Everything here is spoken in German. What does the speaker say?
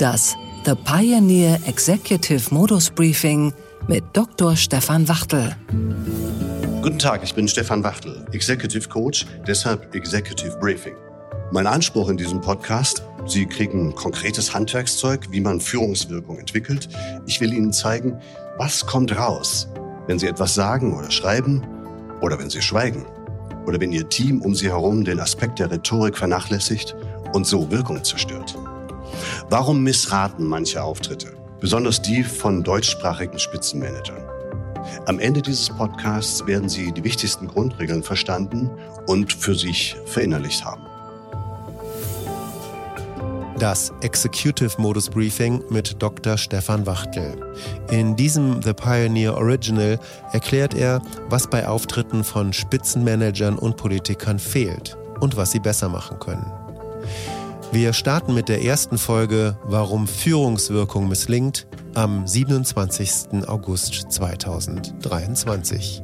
Das The Pioneer Executive Modus Briefing mit Dr. Stefan Wachtel. Guten Tag, ich bin Stefan Wachtel, Executive Coach, deshalb Executive Briefing. Mein Anspruch in diesem Podcast, Sie kriegen konkretes Handwerkszeug, wie man Führungswirkung entwickelt. Ich will Ihnen zeigen, was kommt raus, wenn Sie etwas sagen oder schreiben oder wenn Sie schweigen oder wenn Ihr Team um Sie herum den Aspekt der Rhetorik vernachlässigt und so Wirkung zerstört. Warum missraten manche Auftritte, besonders die von deutschsprachigen Spitzenmanagern? Am Ende dieses Podcasts werden Sie die wichtigsten Grundregeln verstanden und für sich verinnerlicht haben. Das Executive Modus Briefing mit Dr. Stefan Wachtel. In diesem The Pioneer Original erklärt er, was bei Auftritten von Spitzenmanagern und Politikern fehlt und was sie besser machen können. Wir starten mit der ersten Folge Warum Führungswirkung misslingt am 27. August 2023.